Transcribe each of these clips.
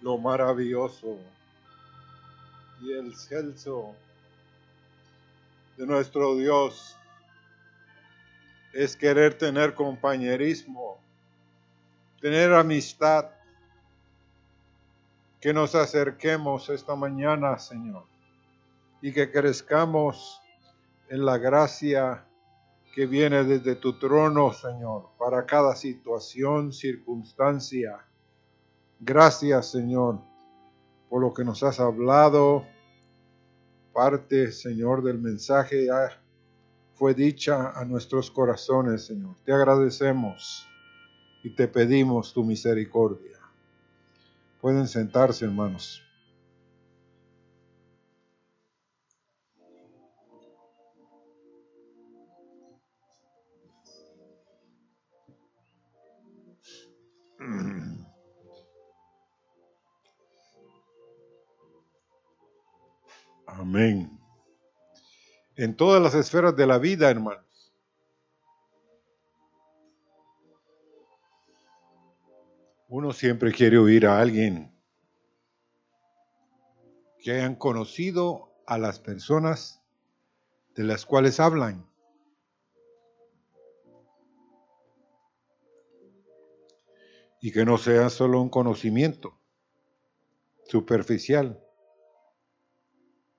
lo maravilloso y el excelso de nuestro Dios es querer tener compañerismo, tener amistad, que nos acerquemos esta mañana, Señor, y que crezcamos en la gracia que viene desde tu trono, Señor, para cada situación, circunstancia. Gracias, Señor, por lo que nos has hablado. Parte, Señor, del mensaje ya fue dicha a nuestros corazones, Señor. Te agradecemos y te pedimos tu misericordia. Pueden sentarse, hermanos. Amén. En todas las esferas de la vida, hermanos. Uno siempre quiere oír a alguien que hayan conocido a las personas de las cuales hablan. Y que no sea solo un conocimiento superficial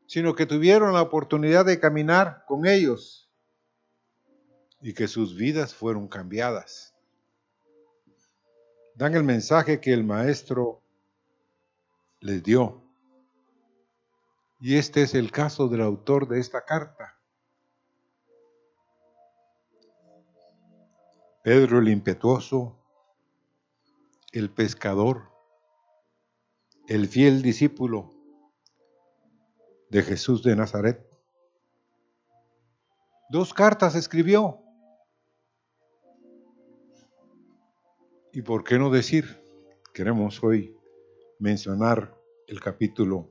sino que tuvieron la oportunidad de caminar con ellos y que sus vidas fueron cambiadas. Dan el mensaje que el maestro les dio. Y este es el caso del autor de esta carta. Pedro el impetuoso, el pescador, el fiel discípulo, de Jesús de Nazaret. Dos cartas escribió. ¿Y por qué no decir? Queremos hoy mencionar el capítulo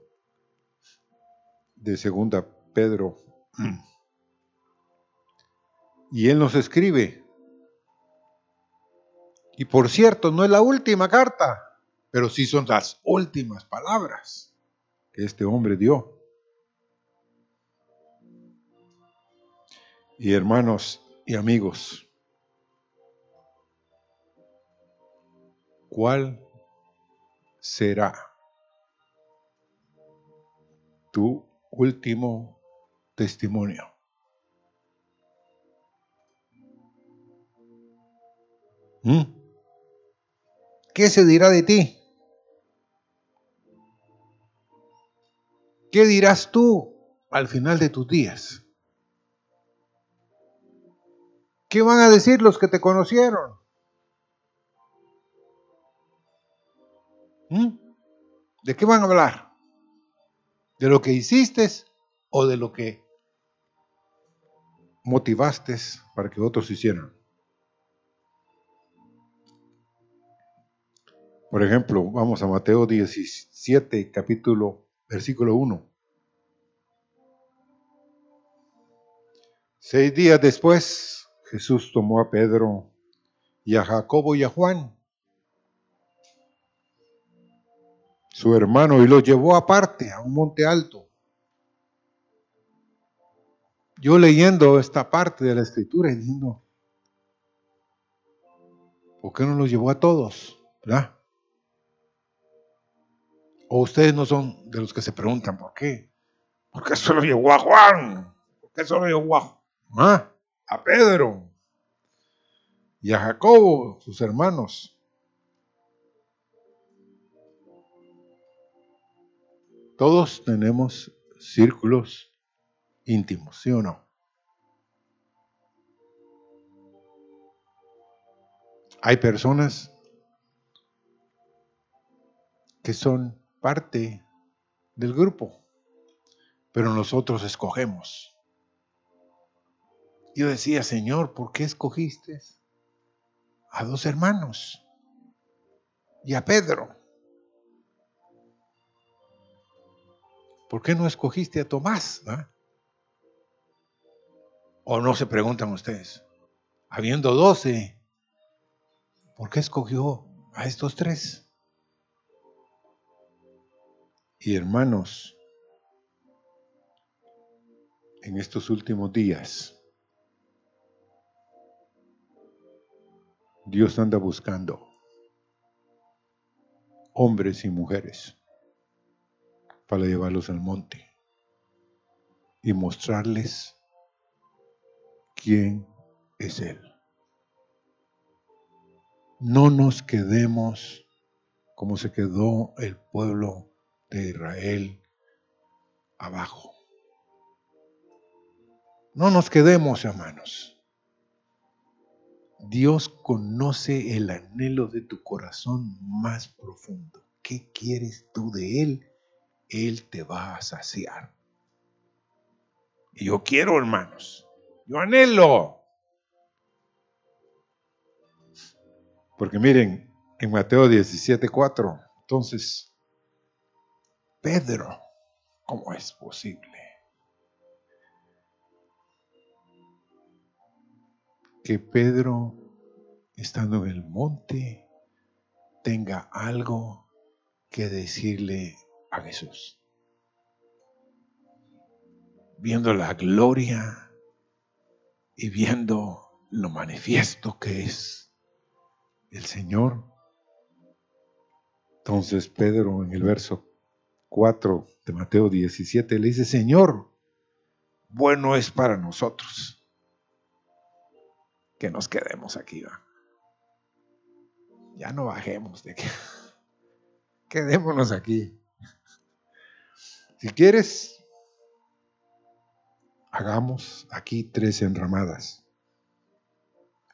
de Segunda Pedro. Y él nos escribe. Y por cierto, no es la última carta, pero sí son las últimas palabras que este hombre dio. Y hermanos y amigos, ¿cuál será tu último testimonio? ¿Mm? ¿Qué se dirá de ti? ¿Qué dirás tú al final de tus días? ¿Qué van a decir los que te conocieron? ¿Mm? ¿De qué van a hablar? ¿De lo que hiciste o de lo que motivaste para que otros hicieran? Por ejemplo, vamos a Mateo 17, capítulo, versículo 1. Seis días después, Jesús tomó a Pedro y a Jacobo y a Juan, su hermano, y los llevó aparte a un monte alto. Yo leyendo esta parte de la escritura y diciendo, ¿por qué no los llevó a todos? ¿Verdad? O ustedes no son de los que se preguntan, ¿por qué? ¿Por qué solo llevó a Juan? ¿Por qué solo llevó a Juan? ¿Ah? A Pedro y a Jacobo, sus hermanos. Todos tenemos círculos íntimos, ¿sí o no? Hay personas que son parte del grupo, pero nosotros escogemos. Yo decía, Señor, ¿por qué escogiste a dos hermanos y a Pedro? ¿Por qué no escogiste a Tomás? ¿O no se preguntan ustedes? Habiendo doce, ¿por qué escogió a estos tres? Y hermanos, en estos últimos días, Dios anda buscando hombres y mujeres para llevarlos al monte y mostrarles quién es Él. No nos quedemos como se quedó el pueblo de Israel abajo. No nos quedemos, hermanos. Dios conoce el anhelo de tu corazón más profundo. ¿Qué quieres tú de Él? Él te va a saciar. Y yo quiero, hermanos. Yo anhelo. Porque miren, en Mateo 17, 4, entonces, Pedro, ¿cómo es posible? Que Pedro, estando en el monte, tenga algo que decirle a Jesús. Viendo la gloria y viendo lo manifiesto que es el Señor. Entonces Pedro en el verso 4 de Mateo 17 le dice, Señor, bueno es para nosotros que nos quedemos aquí. Ya no bajemos de que quedémonos aquí. Si quieres, hagamos aquí tres enramadas.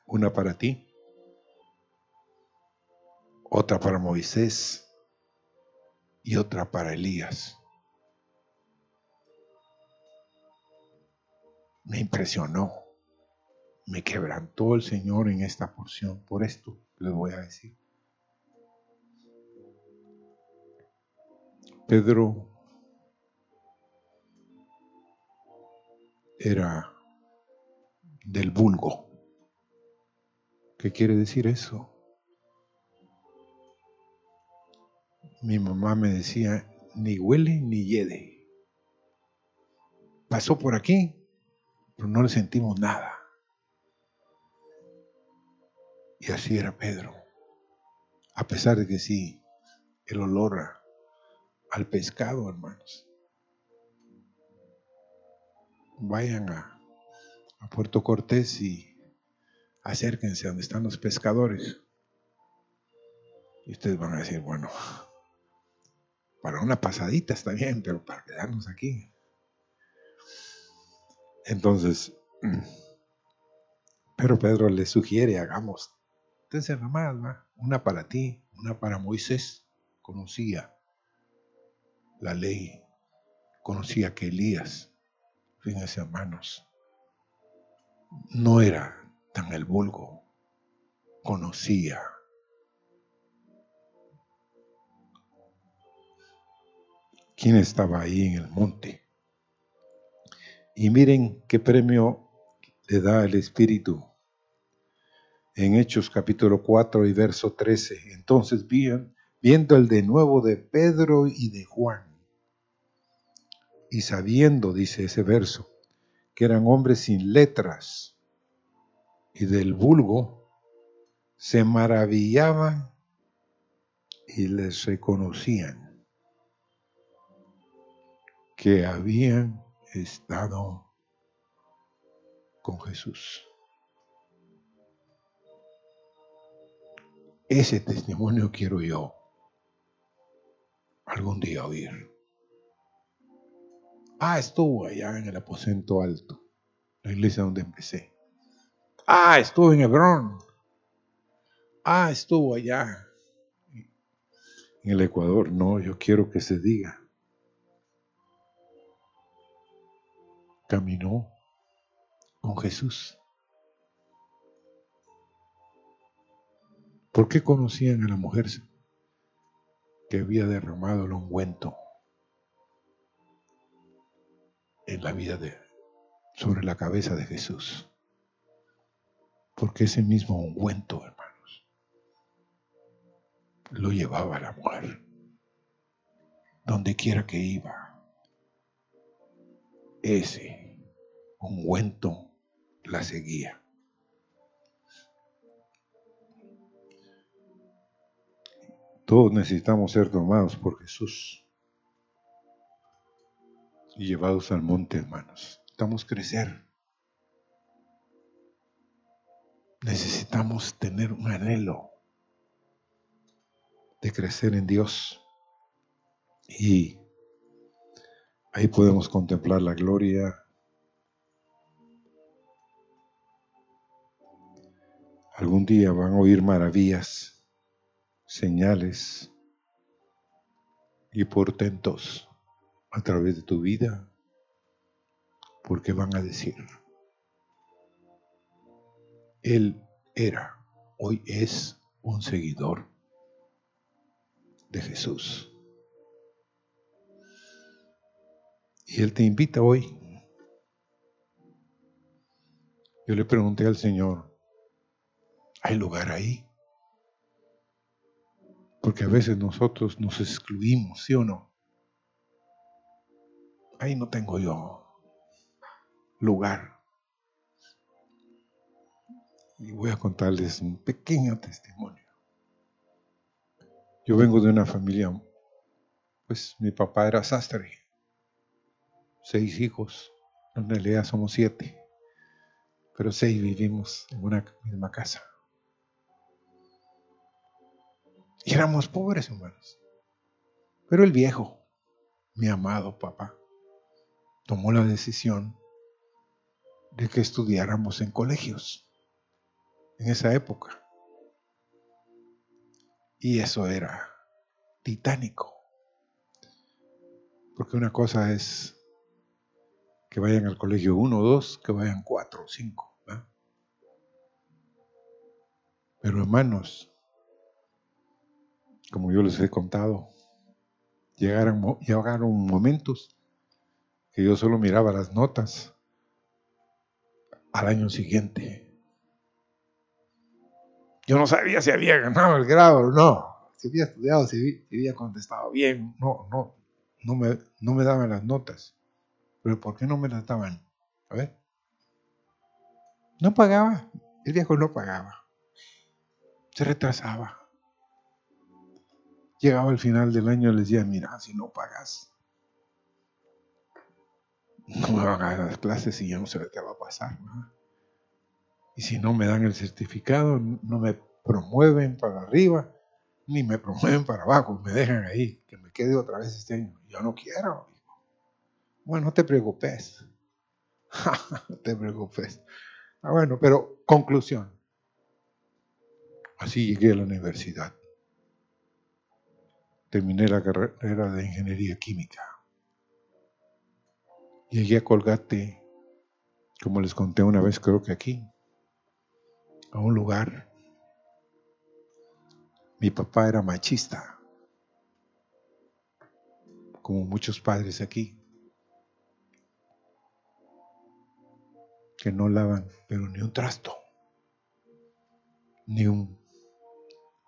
Una para ti, otra para Moisés y otra para Elías. Me impresionó, me quebrantó el Señor en esta porción. Por esto les voy a decir. Pedro era del vulgo. ¿Qué quiere decir eso? mi mamá me decía, ni huele ni yede. Pasó por aquí, pero no le sentimos nada. Y así era Pedro. A pesar de que sí, el olor al pescado, hermanos. Vayan a, Puerto Cortés y acérquense a donde están los pescadores. Y ustedes van a decir, bueno, para una pasadita está bien, pero para quedarnos aquí. Entonces, pero Pedro le sugiere, hagamos una para ti, una para Moisés. Conocía la ley, conocía que Elías, fíjense hermanos, no era tan el vulgo, conocía quién estaba ahí en el monte. Y miren qué premio le da el Espíritu. En Hechos capítulo 4 y verso 13. Entonces bien, viendo el de nuevo de Pedro y de Juan, y sabiendo, dice ese verso, que eran hombres sin letras y del vulgo, se maravillaban y les reconocían que habían estado con Jesús. Ese testimonio quiero yo algún día oír. Ah, estuvo allá en el aposento alto, la iglesia donde empecé. Ah, estuvo en Hebrón. Ah, estuvo allá en el Ecuador. No, yo quiero que se diga. caminó con Jesús. ¿Por qué conocían a la mujer que había derramado el ungüento en la vida de sobre la cabeza de Jesús? Porque ese mismo ungüento, hermanos, lo llevaba la mujer. donde quiera que iba. Ese ungüento la seguía. Todos necesitamos ser tomados por Jesús y llevados al monte, hermanos. Necesitamos crecer. Necesitamos tener un anhelo de crecer en Dios. Y ahí podemos contemplar la gloria. Algún día van a oír maravillas señales y portentos a través de tu vida, porque van a decir, Él era, hoy es un seguidor de Jesús. Y Él te invita hoy. Yo le pregunté al Señor, ¿hay lugar ahí? Porque a veces nosotros nos excluimos, ¿sí o no? Ahí no tengo yo lugar. Y voy a contarles un pequeño testimonio. Yo vengo de una familia, pues mi papá era sastre, seis hijos, en realidad somos siete, pero seis vivimos en una misma casa. Y éramos pobres, hermanos. Pero el viejo, mi amado papá, tomó la decisión de que estudiáramos en colegios en esa época. Y eso era titánico. Porque una cosa es que vayan al colegio uno o dos, que vayan cuatro o cinco. Pero hermanos, como yo les he contado, llegaron, momentos que yo solo miraba las notas al año siguiente. Yo no sabía si había ganado el grado o no, si había estudiado, si había contestado bien, no, no, no me, no me daban las notas. Pero ¿por qué no me las daban? A ver. No pagaba, el viejo no pagaba. Se retrasaba. Llegaba el final del año les decía, mira, si no pagas, no me van a dar las clases y yo no sé qué va a pasar. Y si no me dan el certificado, no me promueven para arriba, ni me promueven para abajo, me dejan ahí, que me quede otra vez este año. Yo no quiero. Bueno, no te preocupes. no te preocupes. Ah, bueno, pero conclusión. Así llegué a la universidad terminé la carrera de ingeniería química. Llegué a Colgate, como les conté una vez, creo que aquí, a un lugar. Mi papá era machista, como muchos padres aquí, que no lavan, pero ni un trasto, ni un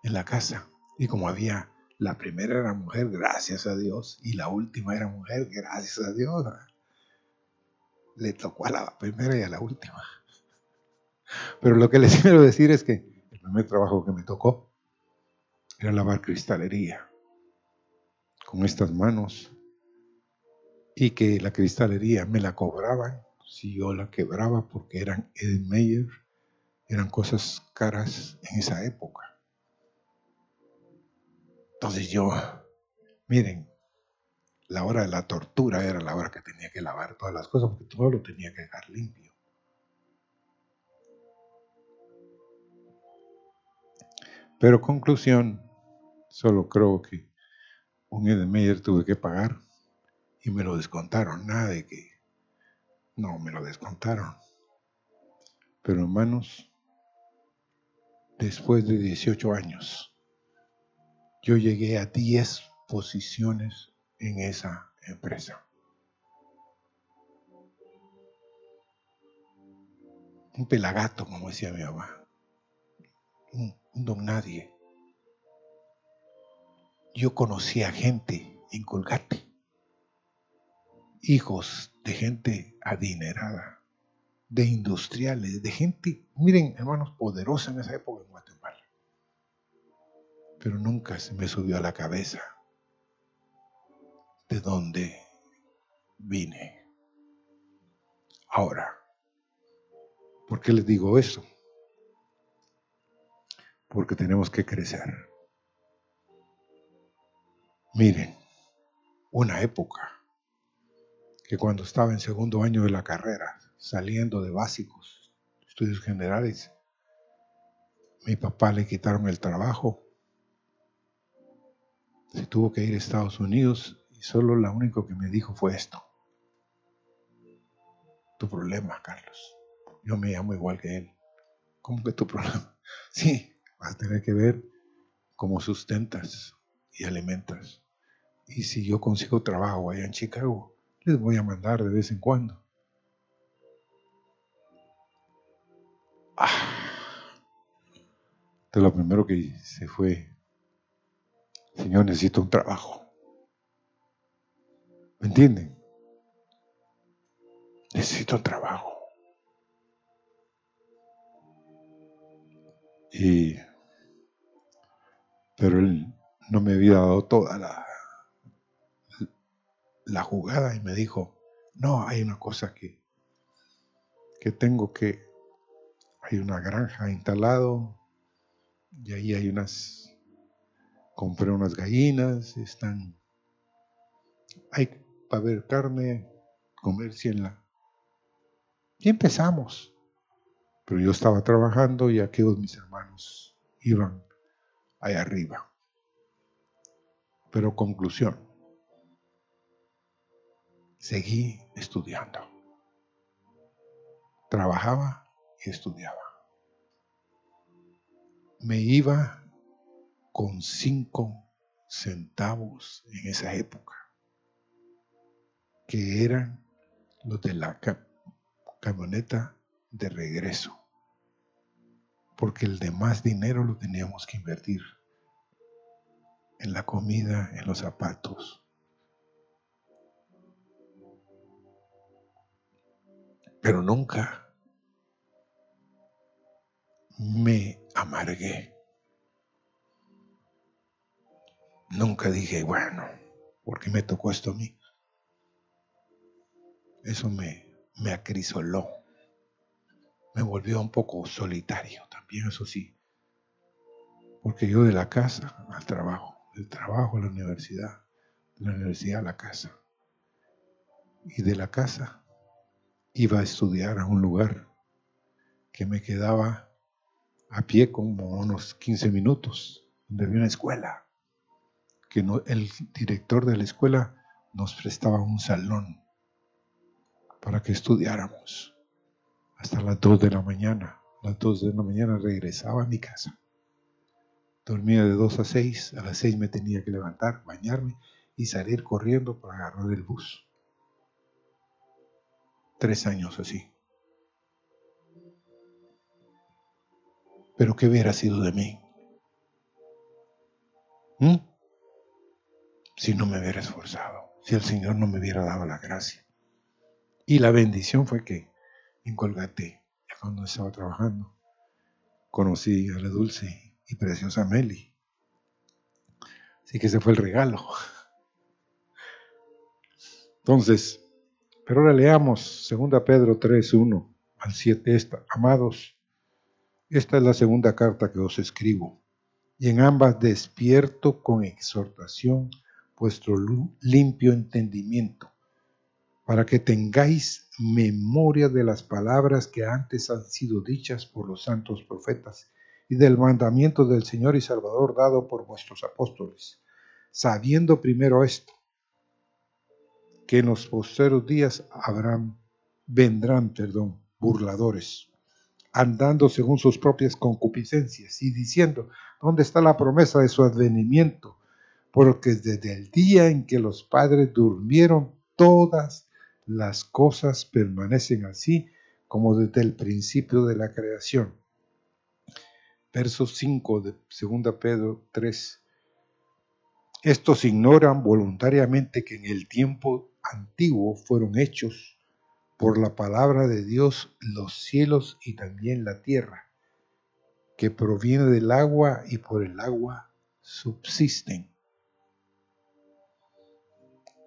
en la casa. Y como había la primera era mujer, gracias a Dios, y la última era mujer, gracias a Dios. Le tocó a la primera y a la última. Pero lo que les quiero decir es que el primer trabajo que me tocó era lavar cristalería con estas manos y que la cristalería me la cobraban si yo la quebraba porque eran Edenmeyer, eran cosas caras en esa época. Entonces yo, miren, la hora de la tortura era la hora que tenía que lavar todas las cosas porque todo lo tenía que dejar limpio. Pero conclusión, solo creo que un Edenmeyer tuve que pagar y me lo descontaron. Nada de que no me lo descontaron. Pero hermanos, después de 18 años, yo llegué a 10 posiciones en esa empresa. Un pelagato, como decía mi mamá. Un, don nadie. Yo conocía gente en Colgate. Hijos de gente adinerada, de industriales, de gente, miren hermanos, poderosa en esa época en Guatemala. Pero nunca se me subió a la cabeza de dónde vine. Ahora, ¿por qué les digo eso? Porque tenemos que crecer. Miren, una época que cuando estaba en segundo año de la carrera, saliendo de básicos, estudios generales, mi papá le quitaron el trabajo, se tuvo que ir a Estados Unidos y solo lo único que me dijo fue esto. Tu problema, Carlos. Yo me llamo igual que él. ¿Cómo que tu problema? Sí, vas a tener que ver cómo sustentas y alimentas. Y si yo consigo trabajo allá en Chicago, les voy a mandar de vez en cuando. Ah. Entonces lo primero que hice fue, Señor, necesito un trabajo. ¿Me entienden? Necesito un trabajo. Y, pero él no me había dado toda la, la jugada y me dijo, no, hay una cosa que, que tengo que, hay una granja instalado y ahí hay unas, compré unas gallinas, están, hay para ver carne, comercienla. Y empezamos. Pero yo estaba trabajando y aquellos mis hermanos iban allá arriba. Pero conclusión, seguí estudiando. Trabajaba y estudiaba. Me iba con cinco centavos en esa época, que eran los de la camioneta de regreso, porque el demás dinero lo teníamos que invertir en la comida, en los zapatos, pero nunca me amargué. Nunca dije, bueno, ¿por qué me tocó esto a mí? Eso me, me acrisoló. Me volvió un poco solitario también, eso sí. Porque yo de la casa al trabajo, del trabajo a la universidad, de la universidad a la casa. Y de la casa iba a estudiar a un lugar que me quedaba a pie como unos 15 minutos, donde había una escuela, que el director de la escuela nos prestaba un salón para que estudiáramos hasta las 2 de la mañana. Las 2 de la mañana regresaba a mi casa. Dormía de 2 a 6, a las 6 me tenía que levantar, bañarme y salir corriendo para agarrar el bus tres años así. Pero ¿qué hubiera sido de mí? ¿Mm? Si no me hubiera esforzado, si el Señor no me hubiera dado la gracia. Y la bendición fue que en Colgate, cuando estaba trabajando, conocí a la dulce y preciosa Meli. Así que ese fue el regalo. Entonces, pero ahora leamos 2 Pedro 3, 1 al 7 esta. Amados, esta es la segunda carta que os escribo, y en ambas despierto con exhortación vuestro limpio entendimiento, para que tengáis memoria de las palabras que antes han sido dichas por los santos profetas y del mandamiento del Señor y Salvador dado por vuestros apóstoles, sabiendo primero esto que en los posteros días vendrán, burladores, andando según sus propias concupiscencias y diciendo, ¿dónde está la promesa de su advenimiento? Porque desde el día en que los padres durmieron, todas las cosas permanecen así como desde el principio de la creación. Verso 5 de 2 Pedro 3. Estos ignoran voluntariamente que en el tiempo antiguo fueron hechos por la palabra de Dios los cielos y también la tierra, que proviene del agua y por el agua subsisten.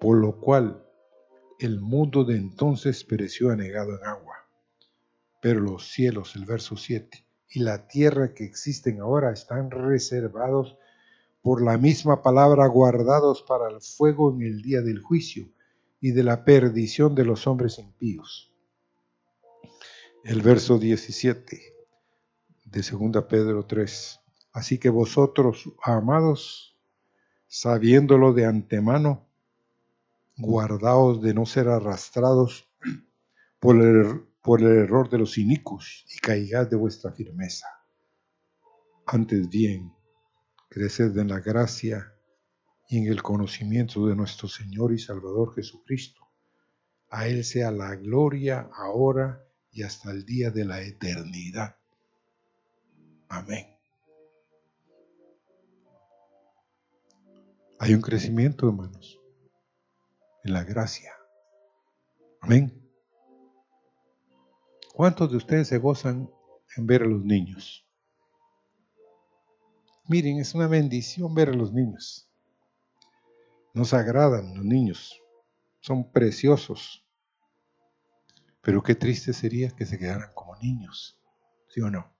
Por lo cual el mundo de entonces pereció anegado en agua. Pero los cielos, el verso 7, y la tierra que existen ahora están reservados por la misma palabra guardados para el fuego en el día del juicio y de la perdición de los hombres impíos. El verso 17 de 2 Pedro 3. Así que vosotros, amados, sabiéndolo de antemano, guardaos de no ser arrastrados por el, por el error de los inicuos y caigad de vuestra firmeza. Antes bien, creced en la gracia y en el conocimiento de nuestro Señor y Salvador Jesucristo. A Él sea la gloria ahora y hasta el día de la eternidad. Amén. Hay un crecimiento, hermanos, en la gracia. Amén. ¿Cuántos de ustedes se gozan en ver a los niños? Miren, es una bendición ver a los niños. Nos agradan los niños, son preciosos. Pero qué triste sería que se quedaran como niños, ¿sí o no?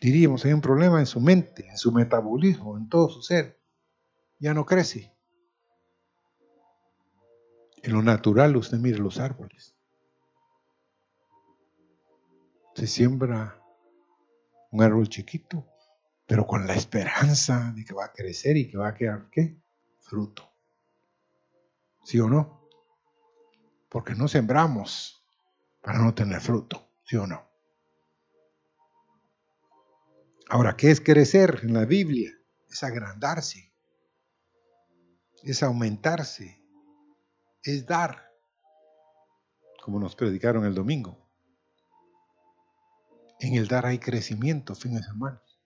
Diríamos, hay un problema en su mente, en su metabolismo, en todo su ser. Ya no crece. En lo natural usted mire los árboles. Se siembra un árbol chiquito, pero con la esperanza de que va a crecer y que va a quedar, ¿qué? Fruto. ¿Sí o no? Porque no sembramos para no tener fruto, ¿sí o no? Ahora, ¿qué es crecer en la Biblia? Es agrandarse, es aumentarse, es dar, como nos predicaron el domingo. En el dar hay crecimiento, fines hermanos.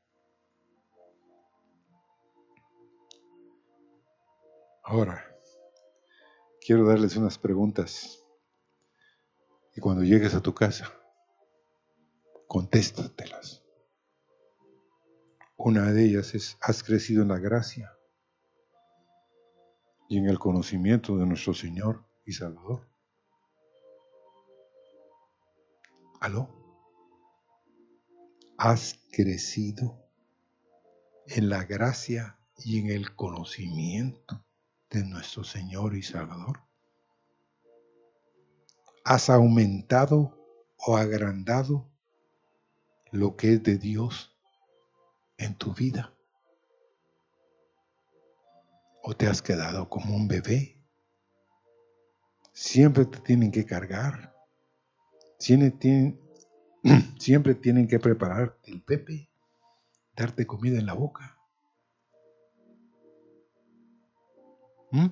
Ahora, quiero darles unas preguntas. Y cuando llegues a tu casa, contéstatelas. Una de ellas es, ¿has crecido en la gracia y en el conocimiento de nuestro Señor y Salvador? ¿Aló? has crecido en la gracia y en el conocimiento de nuestro Señor y Salvador? ¿Has aumentado o agrandado lo que es de Dios en tu vida? ¿O te has quedado como un bebé? Siempre te tienen que cargar. Siempre, tienen que preparar el pepe, darte comida en la boca. ¿Mm?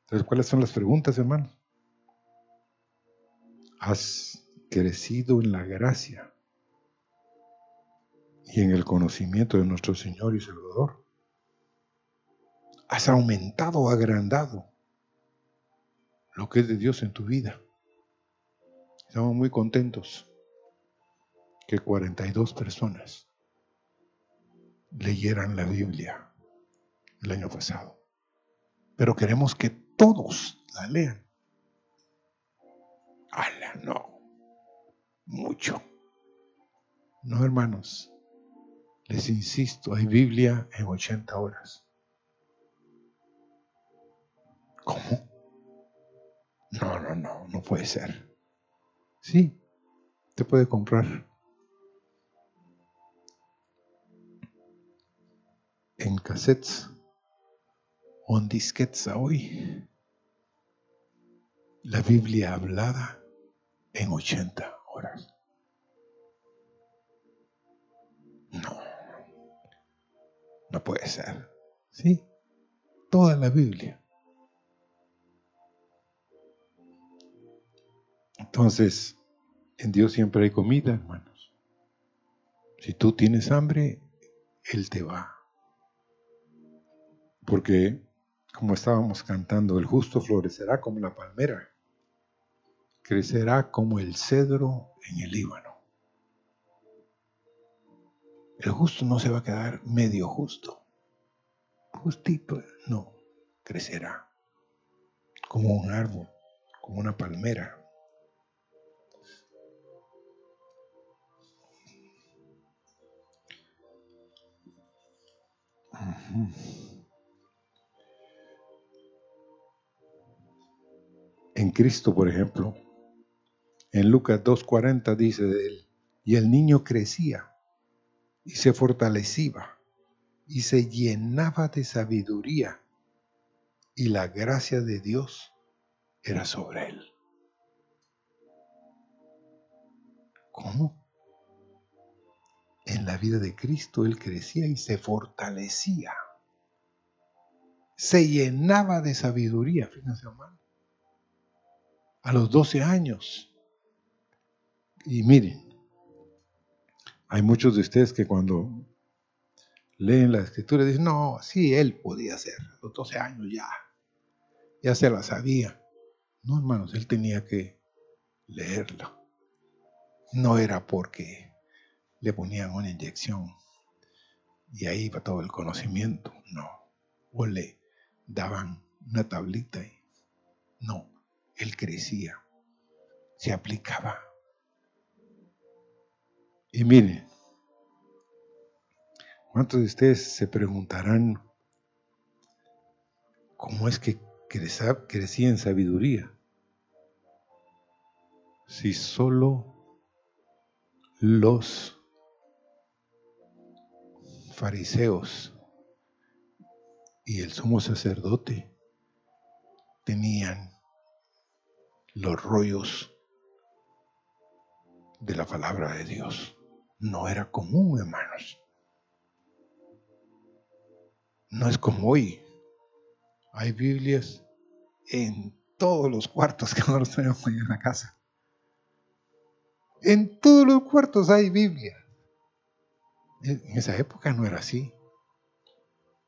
Entonces, ¿cuáles son las preguntas, hermanos? ¿Has crecido en la gracia y en el conocimiento de nuestro Señor y Salvador? ¿Has aumentado agrandado lo que es de Dios en tu vida? Estamos muy contentos que 42 personas leyeran la Biblia el año pasado. Pero queremos que todos la lean. ¡Hala! No. Mucho. No, hermanos. Les insisto, hay Biblia en 80 horas. ¿Cómo? No, no, no, no puede ser. Sí, te puede comprar en cassettes o en disquetes hoy. La Biblia hablada en 80 horas. No, no puede ser. ¿Sí? Toda la Biblia. Entonces, en Dios siempre hay comida, hermanos. Si tú tienes hambre, Él te va Porque, como estábamos cantando, el justo florecerá como la palmera, crecerá como el cedro en el Líbano. El justo no se va a quedar medio justo. Justito, no, crecerá como un árbol, como una palmera. En Cristo, por ejemplo, en Lucas 2.40 dice de él, y el niño crecía y se fortalecía y se llenaba de sabiduría y la gracia de Dios era sobre él. ¿Cómo? En la vida de Cristo él crecía y se fortalecía. Se llenaba de sabiduría, fíjense hermano. A los 12 años. Y miren, hay muchos de ustedes que cuando leen la escritura dicen, no, sí, él podía hacer, a los 12 años ya, ya se la sabía. No, hermanos, él tenía que leerlo. No era porque le ponían una inyección y ahí iba todo el conocimiento, no. O le daban una tablita y no, él crecía, se aplicaba y miren, ¿cuántos de ustedes se preguntarán cómo es que crecía en sabiduría? Si solo los fariseos y el sumo sacerdote tenían los rollos de la palabra de Dios no era común, hermanos. No es como hoy. Hay Biblias en todos los cuartos que nosotros tenemos ahí en la casa. En todos los cuartos hay Biblia. En esa época no era así.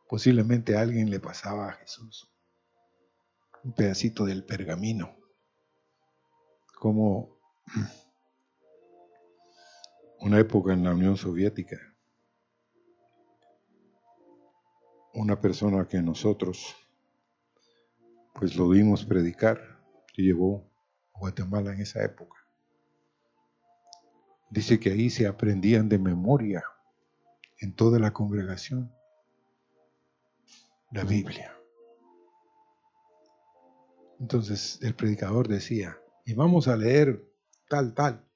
Posiblemente alguien le pasaba a Jesús un pedacito del pergamino, como una época en la Unión Soviética, una persona que nosotros pues lo vimos predicar, que llevó a Guatemala en esa época. Dice que ahí se aprendían de memoria en toda la congregación la Biblia. Entonces el predicador decía, y vamos a leer tal, tal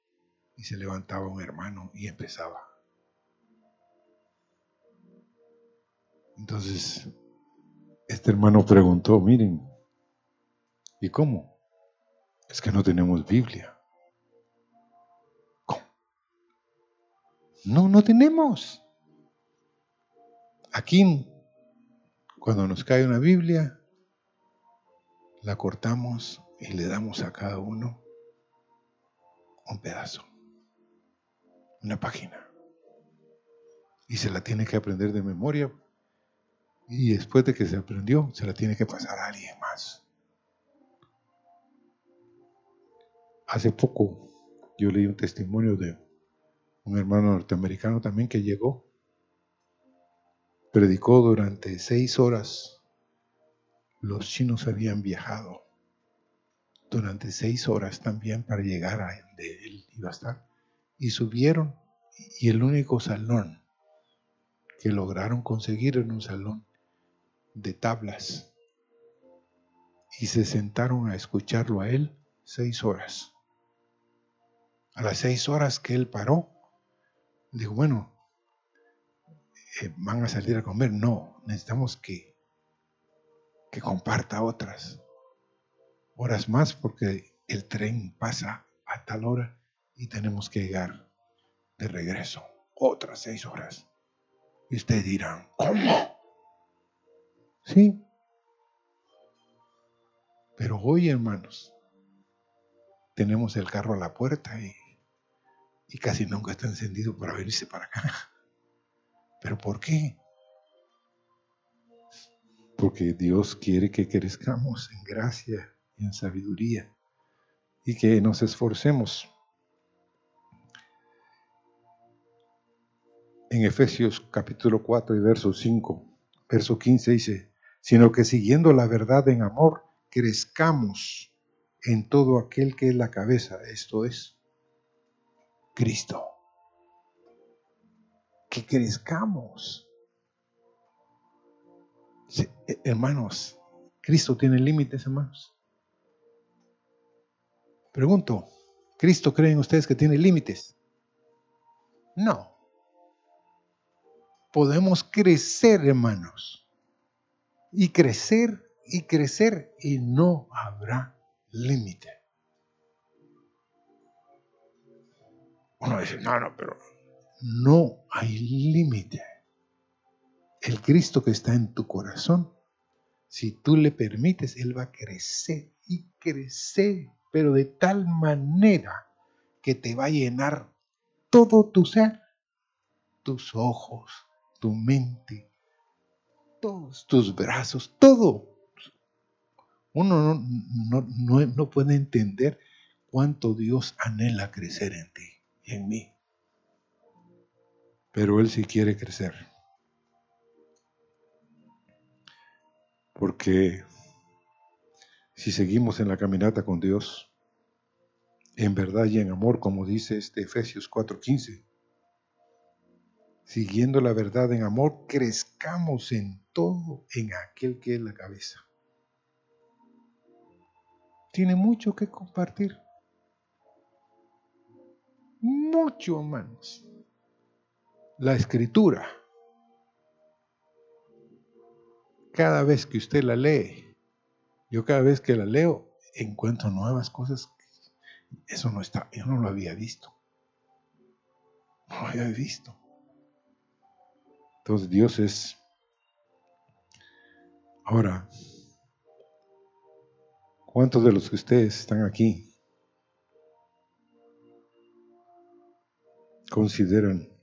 y se levantaba un hermano y empezaba. Entonces, este hermano preguntó, miren, ¿y cómo? Es que no tenemos Biblia. ¿Cómo? No, no tenemos. Aquí, cuando nos cae una Biblia, la cortamos y le damos a cada uno un pedazo una página. Y se la tiene que aprender de memoria. Y después de que se aprendió, se la tiene que pasar a alguien más. Hace poco yo leí un testimonio de un hermano norteamericano también que llegó, predicó durante seis horas. Los chinos habían viajado durante seis horas también para llegar a donde él iba a estar y subieron y el único salón que lograron conseguir era un salón de tablas y se sentaron a escucharlo a él seis horas. A las seis horas que él paró, dijo, bueno, van a salir a comer. No, necesitamos que, que comparta otras horas más porque el tren pasa a tal hora y tenemos que llegar de regreso otras seis horas. Y ustedes dirán, ¿cómo? Sí. Pero hoy, hermanos, tenemos el carro a la puerta y, y casi nunca está encendido para venirse para acá. ¿Pero por qué? Porque Dios quiere que crezcamos en gracia y en sabiduría y que nos esforcemos. En Efesios capítulo 4 y verso 5, verso 15 dice, sino que siguiendo la verdad en amor, crezcamos en todo aquel que es la cabeza, esto es Cristo. Que crezcamos. hermanos, ¿Cristo tiene límites, hermanos? Pregunto, ¿Cristo creen ustedes que tiene límites? No. Podemos crecer, hermanos. Y crecer y crecer y no habrá límite. Uno dice, no, no, pero no hay límite. El Cristo que está en tu corazón, si tú le permites, Él va a crecer y crecer pero de tal manera que te va a llenar todo tu ser, tus ojos, tu mente, todos tus brazos, todo. Uno no, no puede entender cuánto Dios anhela crecer en ti y en mí. Pero Él sí quiere crecer. Porque si seguimos en la caminata con Dios, en verdad y en amor, como dice este Efesios 4:15, siguiendo la verdad en amor, crezcamos en todo en aquel que es la cabeza. Tiene mucho que compartir. Mucho, hermanos. La escritura. Cada vez que usted la lee, yo cada vez que la leo encuentro nuevas cosas. Eso no está, yo no lo había visto. No lo había visto. Entonces Dios es... Ahora, ¿cuántos de los que ustedes están aquí consideran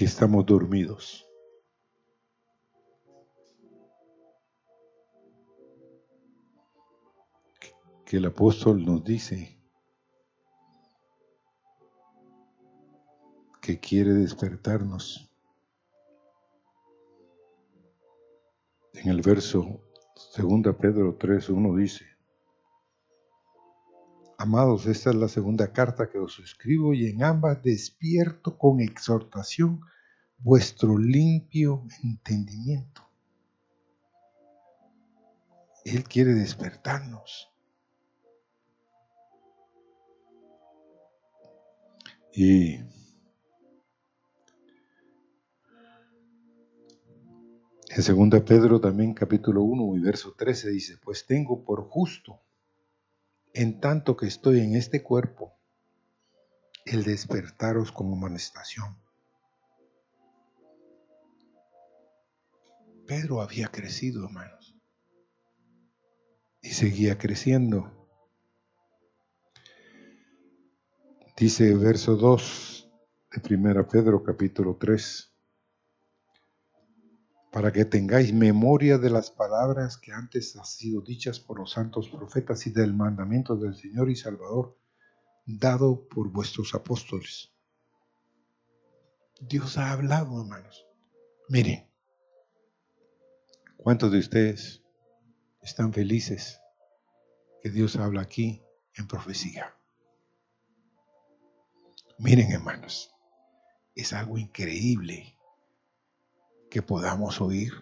que estamos dormidos? que el apóstol nos dice que quiere despertarnos. En el verso 2 Pedro 3.1 dice, Amados, esta es la segunda carta que os escribo y en ambas despierto con exhortación vuestro limpio entendimiento. Él quiere despertarnos. Y en 2 Pedro también capítulo 1 y verso 13 dice, pues tengo por justo, en tanto que estoy en este cuerpo, el despertaros como amonestación. Pedro había crecido, hermanos, y seguía creciendo. Dice verso 2 de 1 Pedro capítulo 3, para que tengáis memoria de las palabras que antes han sido dichas por los santos profetas y del mandamiento del Señor y Salvador dado por vuestros apóstoles. Dios ha hablado, hermanos. Miren, ¿cuántos de ustedes están felices que Dios habla aquí en profecía? Miren hermanos, es algo increíble que podamos oír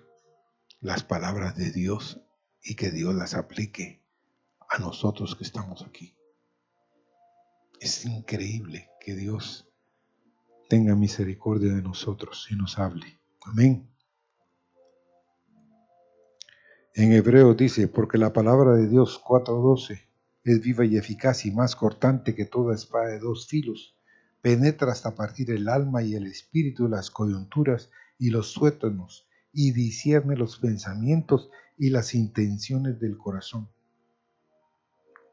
las palabras de Dios y que Dios las aplique a nosotros que estamos aquí. Es increíble que Dios tenga misericordia de nosotros y nos hable. Amén. En hebreo dice, porque la palabra de Dios 4.12 es viva y eficaz y más cortante que toda espada de dos filos penetra hasta partir el alma y el espíritu, las coyunturas y los suétanos, y discierne los pensamientos y las intenciones del corazón.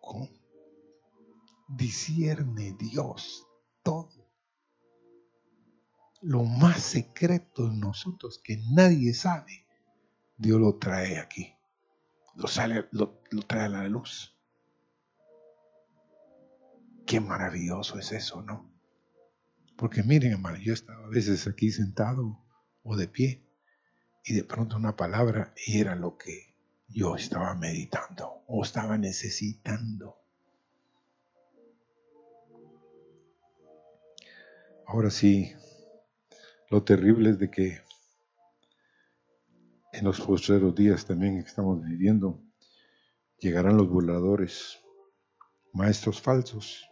¿Cómo? Discierne Dios todo. lo más secreto de nosotros que nadie sabe, Dios lo trae aquí. Lo, sale, lo, trae a la luz. Qué maravilloso es eso, ¿no? Porque miren, hermano, yo estaba a veces aquí sentado o de pie y de pronto una palabra y era lo que yo estaba meditando o estaba necesitando. Ahora sí, lo terrible es de que en los postreros días también que estamos viviendo, llegarán los burladores, maestros falsos.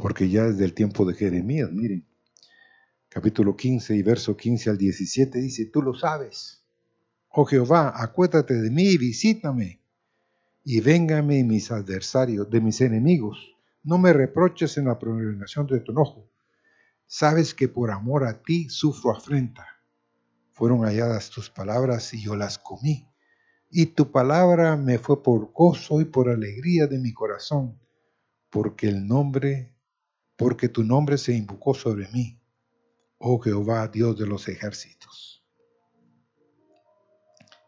Porque ya desde el tiempo de Jeremías, miren, capítulo 15 y verso 15 al 17 dice, tú lo sabes. Oh Jehová, acuérdate de mí y visítame, y véngame mis adversarios, de mis enemigos. No me reproches en la prolongación de tu enojo. Sabes que por amor a ti sufro afrenta. Fueron halladas tus palabras y yo las comí. Y tu palabra me fue por gozo y por alegría de mi corazón, porque el nombre, porque tu nombre se invocó sobre mí oh Jehová, Dios de los ejércitos.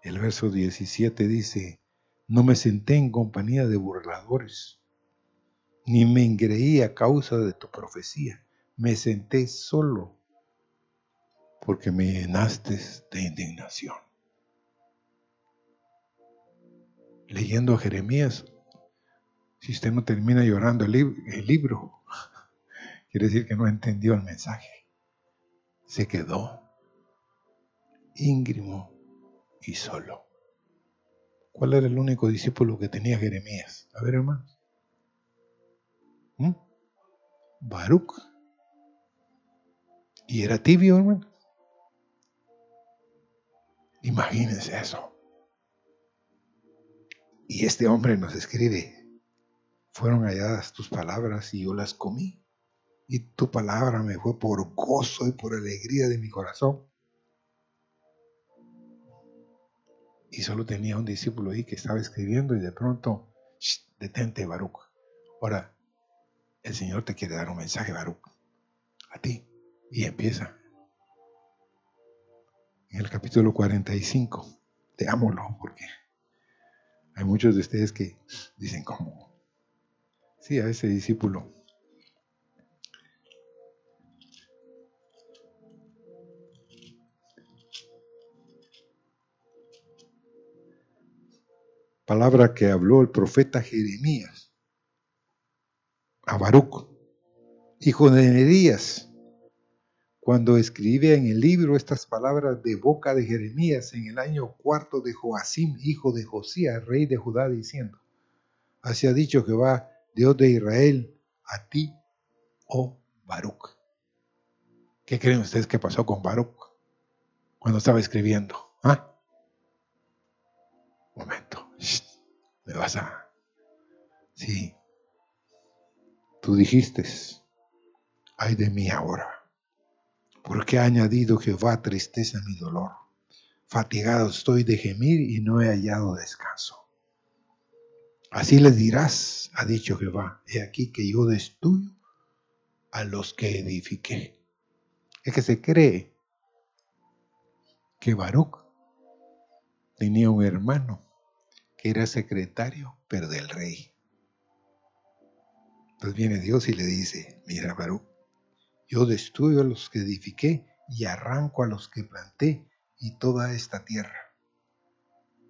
El verso 17 dice, no me senté en compañía de burladores, ni me engreí a causa de tu profecía, me senté solo porque me llenaste de indignación. Leyendo a Jeremías, si usted no termina llorando el, el libro, quiere decir que no entendió el mensaje se quedó íngrimo y solo. ¿Cuál era el único discípulo que tenía Jeremías? A ver, hermanos. ¿Mm? Baruch. Y era tibio, hermano. Imagínense eso. Y este hombre nos escribe, fueron halladas tus palabras y yo las comí y tu palabra me fue por gozo y por alegría de mi corazón. Y solo tenía un discípulo ahí que estaba escribiendo y de pronto, detente, Baruch. Ahora, el Señor te quiere dar un mensaje, Baruch, a ti. Y empieza. En el capítulo 45, teámoslo, porque hay muchos de ustedes que dicen, ¿cómo? Sí, a ese discípulo palabra que habló el profeta Jeremías a Baruch, hijo de Nerías, cuando escribe en el libro estas palabras de boca de Jeremías en el año cuarto de Joacim, hijo de Josías, rey de Judá, diciendo, así ha dicho Jehová, Dios de Israel, a ti, oh Baruch. ¿Qué creen ustedes que pasó con Baruch cuando estaba escribiendo? ¿Ah? Me vas a... Sí. Tú dijiste, ay de mí ahora, porque ha añadido Jehová tristeza a mi dolor. Fatigado estoy de gemir y no he hallado descanso. Así le dirás, ha dicho Jehová, he aquí que yo destruyo a los que edifiqué. Es que se cree que Baruch tenía un hermano que era secretario, pero del rey. Entonces viene Dios y le dice, mira Barú, yo destruyo a los que edifiqué y arranco a los que planté y toda esta tierra.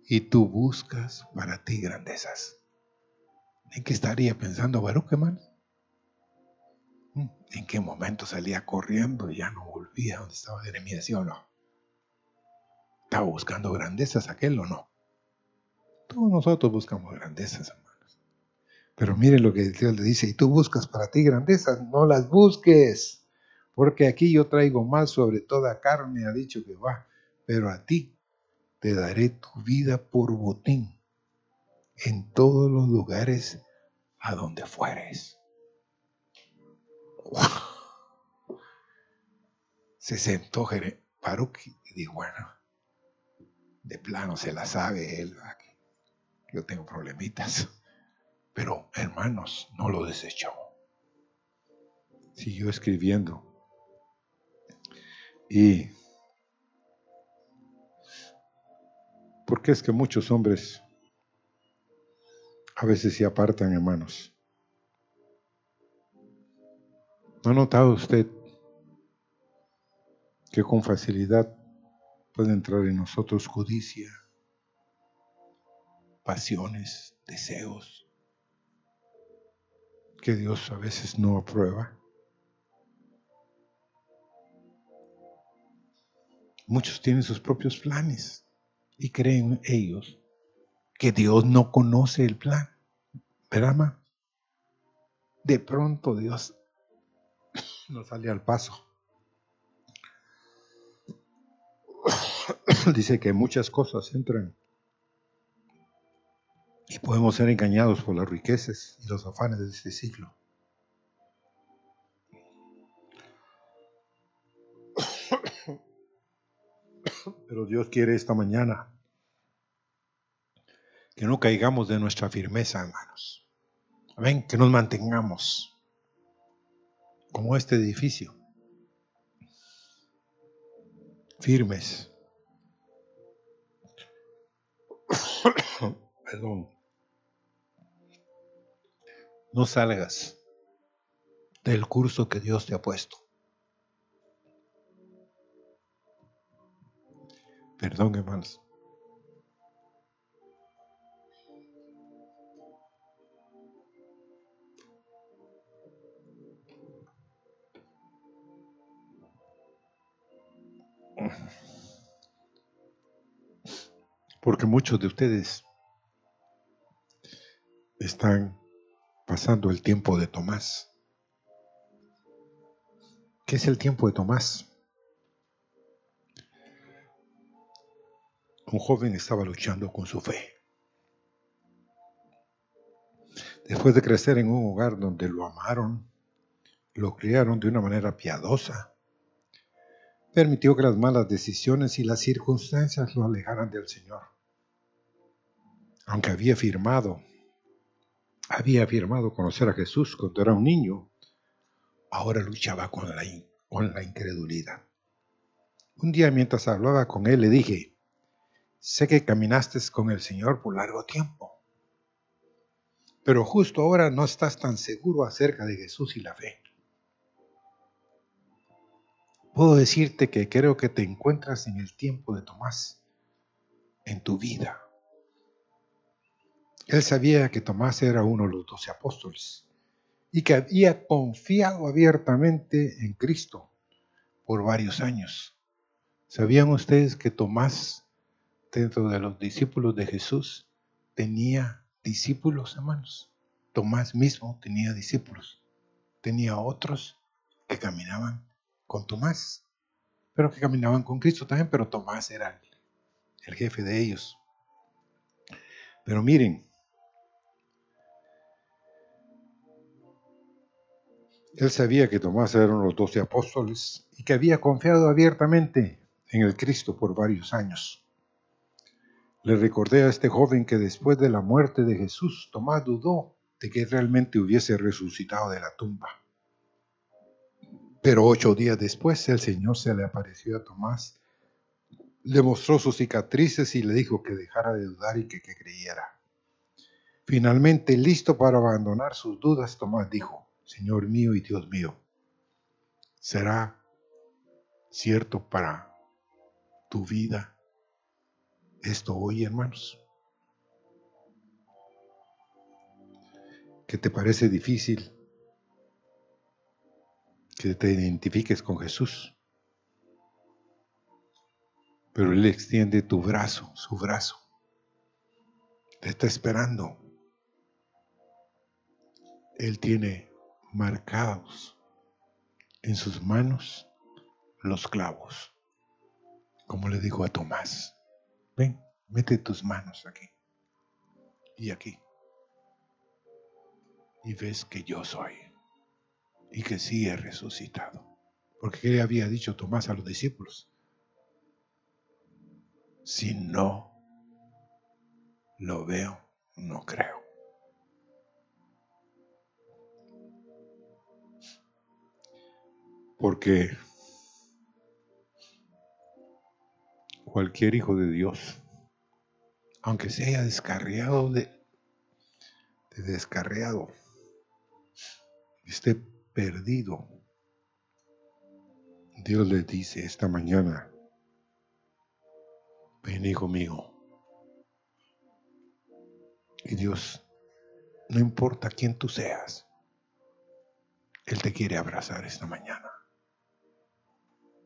Y tú buscas para ti grandezas. ¿En qué estaría pensando Baruch, hermano? Mm, ¿En qué momento salía corriendo y ya no volvía donde estaba Jeremías, sí o no? ¿Estaba buscando grandezas aquel o no? Todos nosotros buscamos grandezas, hermanos. Pero miren lo que Dios le dice, y tú buscas para ti grandezas, no las busques, porque aquí yo traigo más sobre toda carne, ha dicho Jehová, pero a ti te daré tu vida por botín en todos los lugares a donde fueres. Se sentó Baruch y dijo, bueno, de plano se la sabe él, yo tengo problemitas. Pero hermanos, no lo desechó. siguió escribiendo. Y ¿por qué es que muchos hombres a veces se apartan, hermanos? ¿No ha notado usted que con facilidad puede entrar en nosotros codicia, pasiones, deseos, que Dios a veces no aprueba? Muchos tienen sus propios planes y creen ellos que Dios no conoce el plan. ¿Verdad, De pronto Dios nos sale al paso. Dice que muchas cosas entran y podemos ser engañados por las riquezas y los afanes de este siglo. Pero Dios quiere esta mañana que no caigamos de nuestra firmeza, hermanos. Amén, que nos mantengamos como este edificio, firmes. Perdón. No salgas del curso que Dios te ha puesto. Perdón, hermanos. Porque muchos de ustedes están pasando el tiempo de Tomás. ¿Qué es el tiempo de Tomás? un joven estaba luchando con su fe. Después de crecer en un hogar donde lo amaron, lo criaron de una manera piadosa, permitió que las malas decisiones y las circunstancias lo alejaran del Señor. Aunque había afirmado, había afirmado conocer a Jesús cuando era un niño, ahora luchaba con la, con la incredulidad. Un día mientras hablaba con él le dije, Sé que caminaste con el Señor por largo tiempo, pero justo ahora no estás tan seguro acerca de Jesús y la fe. Puedo decirte que creo que te encuentras en el tiempo de Tomás, en tu vida. Él sabía que Tomás era uno de los doce apóstoles y que había confiado abiertamente en Cristo por varios años. ¿Sabían ustedes que Tomás dentro de los discípulos de Jesús tenía discípulos, hermanos. Tomás mismo tenía discípulos. Tenía otros que caminaban con Tomás, pero que caminaban con Cristo también, pero Tomás era el, jefe de ellos. Pero miren, él sabía que Tomás era uno de los doce apóstoles y que había confiado abiertamente en el Cristo por varios años. Le recordé a este joven que después de la muerte de Jesús, Tomás dudó de que realmente hubiese resucitado de la tumba. Pero ocho días después el Señor se le apareció a Tomás, le mostró sus cicatrices y le dijo que dejara de dudar y que, que creyera. Finalmente, listo para abandonar sus dudas, Tomás dijo, Señor mío y Dios mío, ¿será cierto para tu vida esto hoy, hermanos? ¿Qué te parece difícil que te identifiques con Jesús? Pero Él extiende tu brazo, su brazo. Te está esperando. Él tiene marcados en sus manos los clavos, como le dijo a Tomás. Ven, mete tus manos aquí y aquí. Y ves que yo soy y que sí he resucitado. Porque ¿qué le había dicho Tomás a los discípulos? Si no lo veo, no creo. Porque cualquier hijo de Dios, aunque se haya descarriado de, esté perdido, Dios le dice esta mañana, ven hijo mío. Y Dios, no importa quién tú seas, Él te quiere abrazar esta mañana.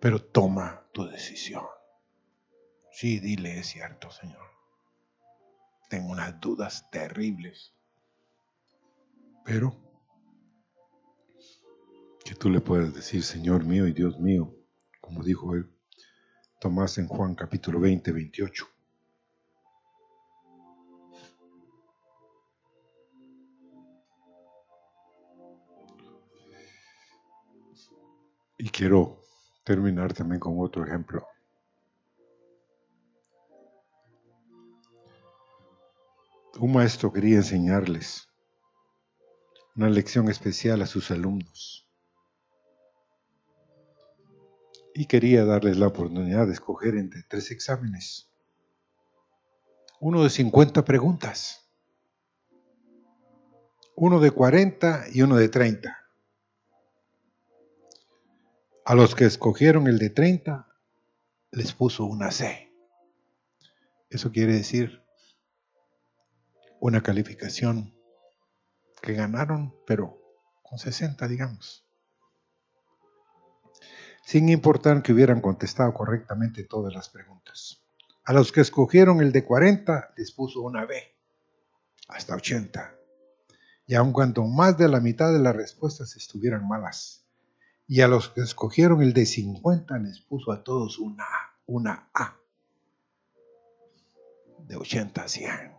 Pero toma tu decisión. Sí, dile, es cierto, Señor. Tengo unas dudas terribles. Pero que tú le puedes decir, Señor mío y Dios mío, como dijo él, Tomás en Juan capítulo 20, 28. Y quiero terminar también con otro ejemplo. Un maestro quería enseñarles una lección especial a sus alumnos y quería darles la oportunidad de escoger entre tres exámenes. Uno de 50 preguntas, uno de 40 y uno de 30. A los que escogieron el de 30 les puso una C. Eso quiere decir una calificación que ganaron, pero con 60, digamos sin importar que hubieran contestado correctamente todas las preguntas. A los que escogieron el de 40 les puso una B, hasta 80. Y aun cuando más de la mitad de las respuestas estuvieran malas. Y a los que escogieron el de 50 les puso a todos una A, una A. De 80 a 100.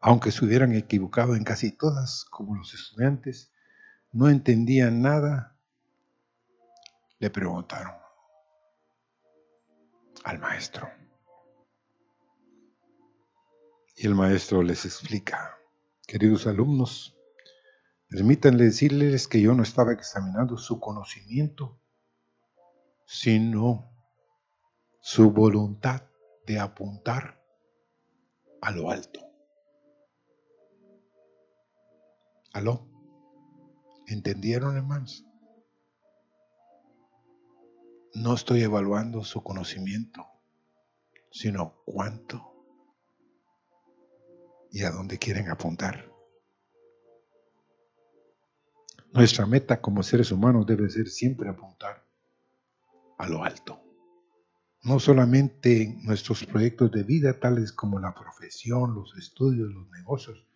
Aunque se hubieran equivocado en casi todas, como los estudiantes, no entendían nada le preguntaron al maestro. Y el maestro les explica, queridos alumnos, permítanle decirles que yo no estaba examinando su conocimiento, sino su voluntad de apuntar a lo alto. ¿Aló? ¿Entendieron, hermanos? no estoy evaluando su conocimiento, sino cuánto y a dónde quieren apuntar. Nuestra meta como seres humanos debe ser siempre apuntar a lo alto. No solamente en nuestros proyectos de vida, tales como la profesión, los estudios, los negocios,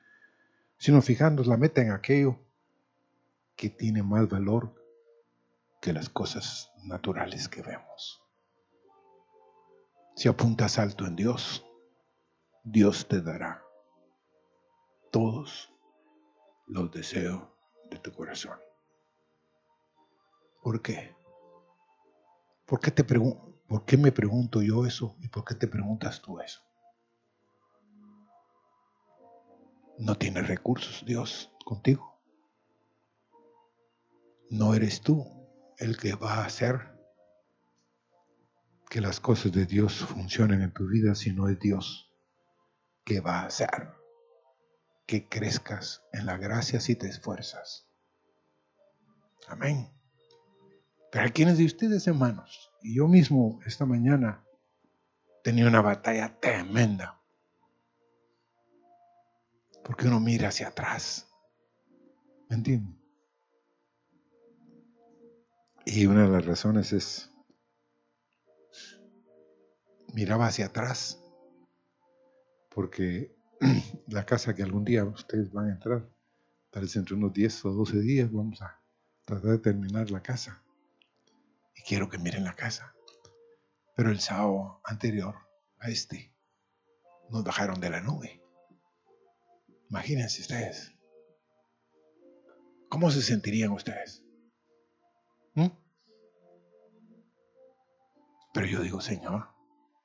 sino fijándonos la meta en aquello que tiene más valor que las cosas naturales que vemos. Si apuntas alto en Dios, Dios te dará todos los deseos de tu corazón. ¿Por qué? ¿Por qué, te ¿Por qué me pregunto yo eso y por qué te preguntas tú eso? No tiene recursos Dios contigo. No eres tú el que va a hacer que las cosas de Dios funcionen en tu vida, sino es Dios que va a hacer que crezcas en la gracia si te esfuerzas. Amén. Pero a quienes de ustedes, hermanos, y yo mismo esta mañana tenía una batalla tremenda. Porque uno mira hacia atrás. ¿Me entienden? Y una de las razones es, miraba hacia atrás, porque la casa que algún día ustedes van a entrar, tal vez entre unos 10 o 12 días, vamos a tratar de terminar la casa. Y quiero que miren la casa. Pero el sábado anterior a este, nos bajaron de la nube. Imagínense ustedes. ¿Cómo se sentirían ustedes? ¿Mm? Pero yo digo, Señor,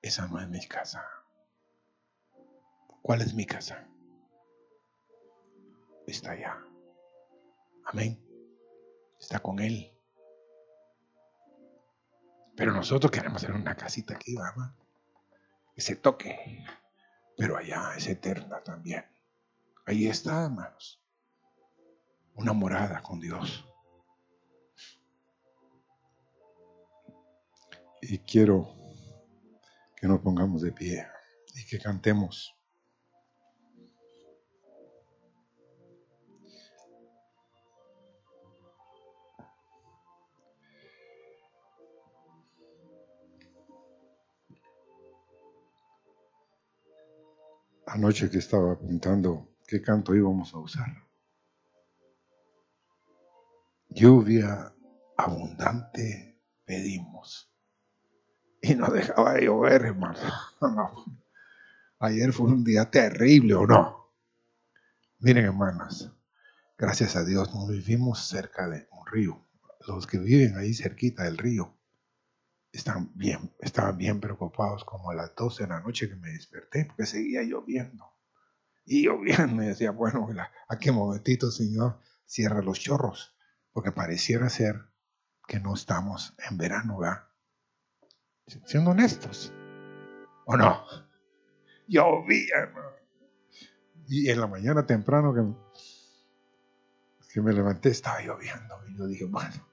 esa no es mi casa. ¿Cuál es mi casa? Está allá. Amén. está con Él. Pero nosotros queremos hacer una casita aquí, vamos. Ese toque. Pero allá es eterna también. Ahí está, hermanos. Una morada con Dios. Y quiero que nos pongamos de pie y que cantemos. Anoche que estaba apuntando qué canto íbamos a usar. Lluvia abundante pedimos. Y no dejaba de llover, hermano. Ayer fue un día terrible, ¿o no? Miren, hermanas, gracias a Dios nos vivimos cerca de un río. Los que viven ahí cerquita del río están bien, estaban bien preocupados como a las 12 de la noche que me desperté porque seguía lloviendo. Y lloviendo, y decía, bueno, a qué momentito, Señor, cierra los chorros, porque pareciera ser que no estamos en verano, ¿verdad? Siendo honestos, ¿o no? llovía, hermano. Y en la mañana temprano que, que me levanté estaba lloviendo. Y yo dije, bueno,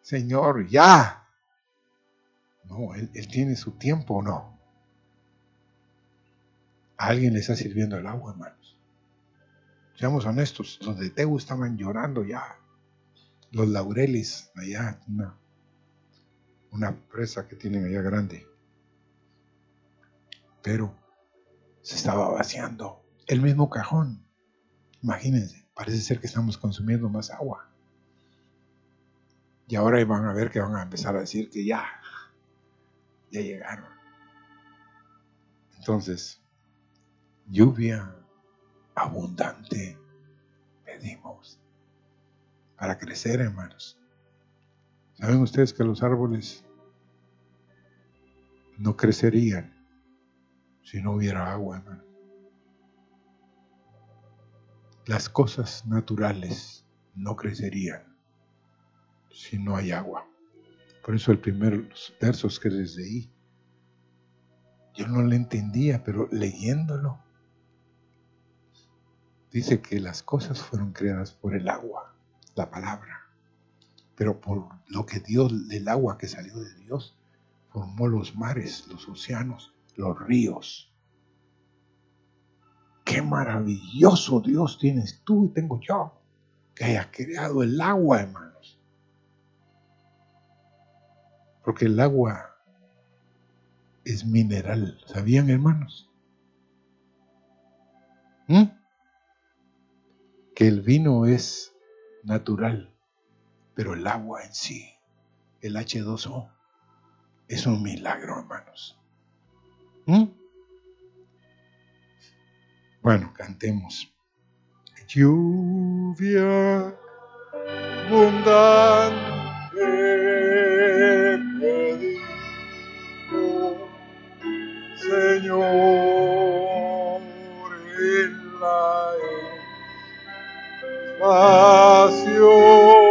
Señor, ya. No, él, tiene su tiempo o no. A alguien le está sirviendo el agua, hermanos. Seamos honestos, los de Tegu estaban llorando ya. Los laureles, allá, una, una presa que tienen allá grande. Pero se estaba vaciando. El mismo cajón. Imagínense, parece ser que estamos consumiendo más agua. Y ahora van a ver que van a empezar a decir que ya, ya llegaron. Entonces, lluvia abundante pedimos para crecer, hermanos. ¿Saben ustedes que los árboles no crecerían si no hubiera agua, hermano. Las cosas naturales no crecerían si no hay agua. Por eso el primer versos que les leí, yo no le entendía, pero leyéndolo, dice que las cosas fueron creadas por el agua, la palabra, pero por lo que Dios, del agua que salió de Dios, formó los mares, los océanos, los ríos. Qué maravilloso Dios tienes tú y tengo yo, que hayas creado el agua, hermanos. Porque el agua es mineral, ¿sabían, hermanos? ¿Mm? Que el vino es natural, pero el agua en sí, el H2O, es un milagro, hermanos. ¿Mm? Bueno, cantemos. Lluvia abundante pedimos, Señor, en la espacio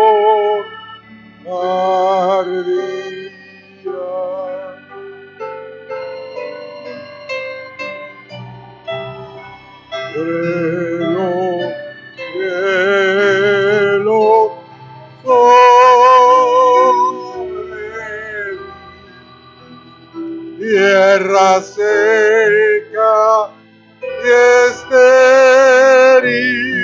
tierra seca y estéril